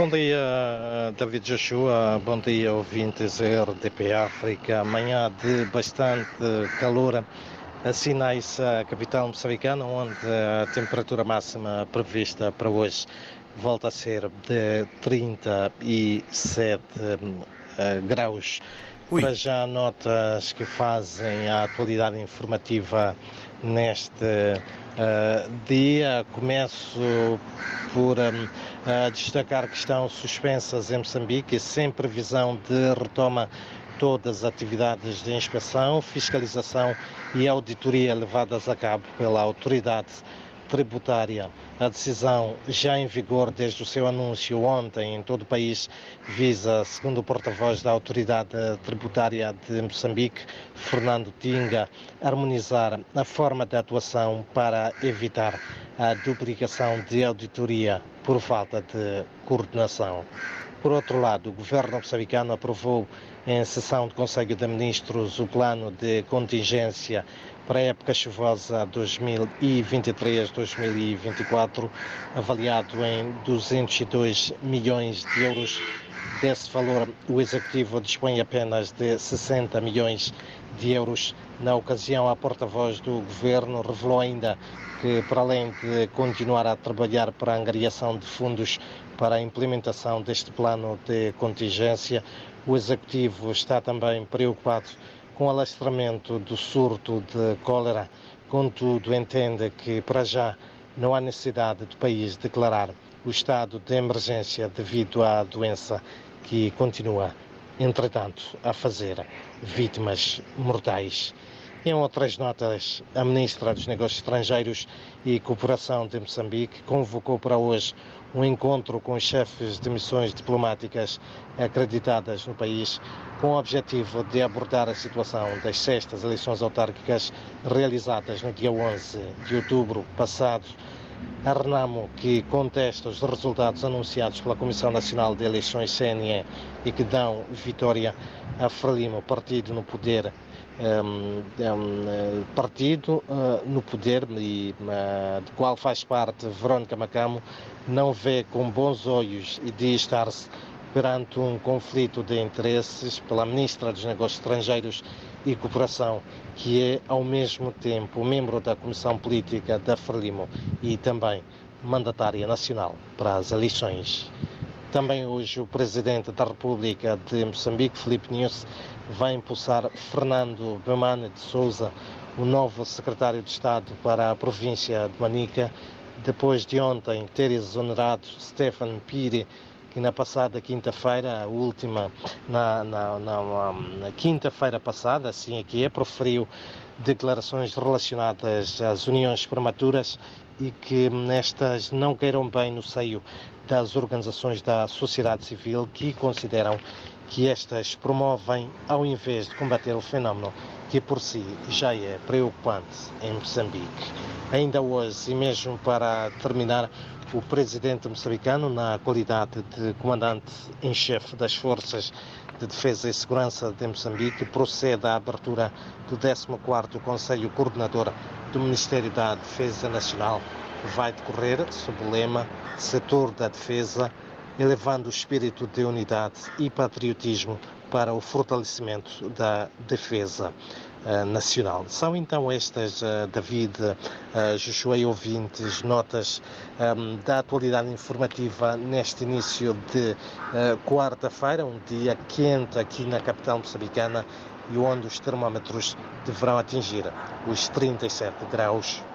Bom dia, David Joshua. Bom dia, ouvintes RDP África. Manhã de bastante calor. Assinais a capital moçambicana, onde a temperatura máxima prevista para hoje volta a ser de 37 uh, graus. Ui. Para já notas que fazem a atualidade informativa neste uh, dia. Começo por um, uh, destacar que estão suspensas em Moçambique, sem previsão de retoma todas as atividades de inspeção, fiscalização e auditoria levadas a cabo pela autoridade tributária. A decisão, já em vigor desde o seu anúncio ontem em todo o país, visa, segundo o porta-voz da Autoridade Tributária de Moçambique, Fernando Tinga, harmonizar a forma de atuação para evitar a duplicação de auditoria por falta de coordenação. Por outro lado, o governo moçambicano aprovou em sessão do Conselho de Ministros o plano de contingência para a época chuvosa 2023-2024, avaliado em 202 milhões de euros. Desse valor, o Executivo dispõe apenas de 60 milhões de euros. Na ocasião, a porta-voz do Governo revelou ainda que, para além de continuar a trabalhar para a angariação de fundos para a implementação deste plano de contingência, o Executivo está também preocupado com o alastramento do surto de cólera. Contudo, entende que, para já, não há necessidade do país declarar o estado de emergência devido à doença que continua, entretanto, a fazer vítimas mortais. Em outras notas, a Ministra dos Negócios Estrangeiros e Cooperação de Moçambique convocou para hoje um encontro com os chefes de missões diplomáticas acreditadas no país, com o objetivo de abordar a situação das sextas eleições autárquicas realizadas no dia 11 de outubro passado. A Renamo, que contesta os resultados anunciados pela Comissão Nacional de Eleições CNE e que dão vitória a Frelimo, partido no poder um, um, partido uh, no poder e uh, do qual faz parte Verónica Macamo, não vê com bons olhos e diz estar-se perante um conflito de interesses pela Ministra dos Negócios Estrangeiros e Cooperação, que é ao mesmo tempo membro da Comissão Política da Frelimo e também mandatária nacional para as eleições. Também hoje o Presidente da República de Moçambique, Filipe Nunes, vai impulsar Fernando Bemane de Souza, o novo secretário de Estado para a província de Manica, depois de ontem ter exonerado Stefan Pire, que na passada quinta-feira, a última, na, na, na, na quinta-feira passada, assim aqui é, proferiu declarações relacionadas às uniões prematuras e que nestas não queiram bem no seio das organizações da sociedade civil que consideram que estas promovem ao invés de combater o fenómeno que por si já é preocupante em Moçambique. Ainda hoje, e mesmo para terminar, o presidente moçambicano, na qualidade de comandante em chefe das forças de defesa e segurança de Moçambique, procede à abertura do 14º Conselho Coordenador do Ministério da Defesa Nacional, vai decorrer sob o lema Setor da Defesa, elevando o espírito de unidade e patriotismo para o fortalecimento da defesa nacional. São então estas, uh, David, uh, Joshua e ouvintes, notas um, da atualidade informativa neste início de quarta-feira, um dia quente aqui na capital moçambicana e onde os termómetros deverão atingir os 37 graus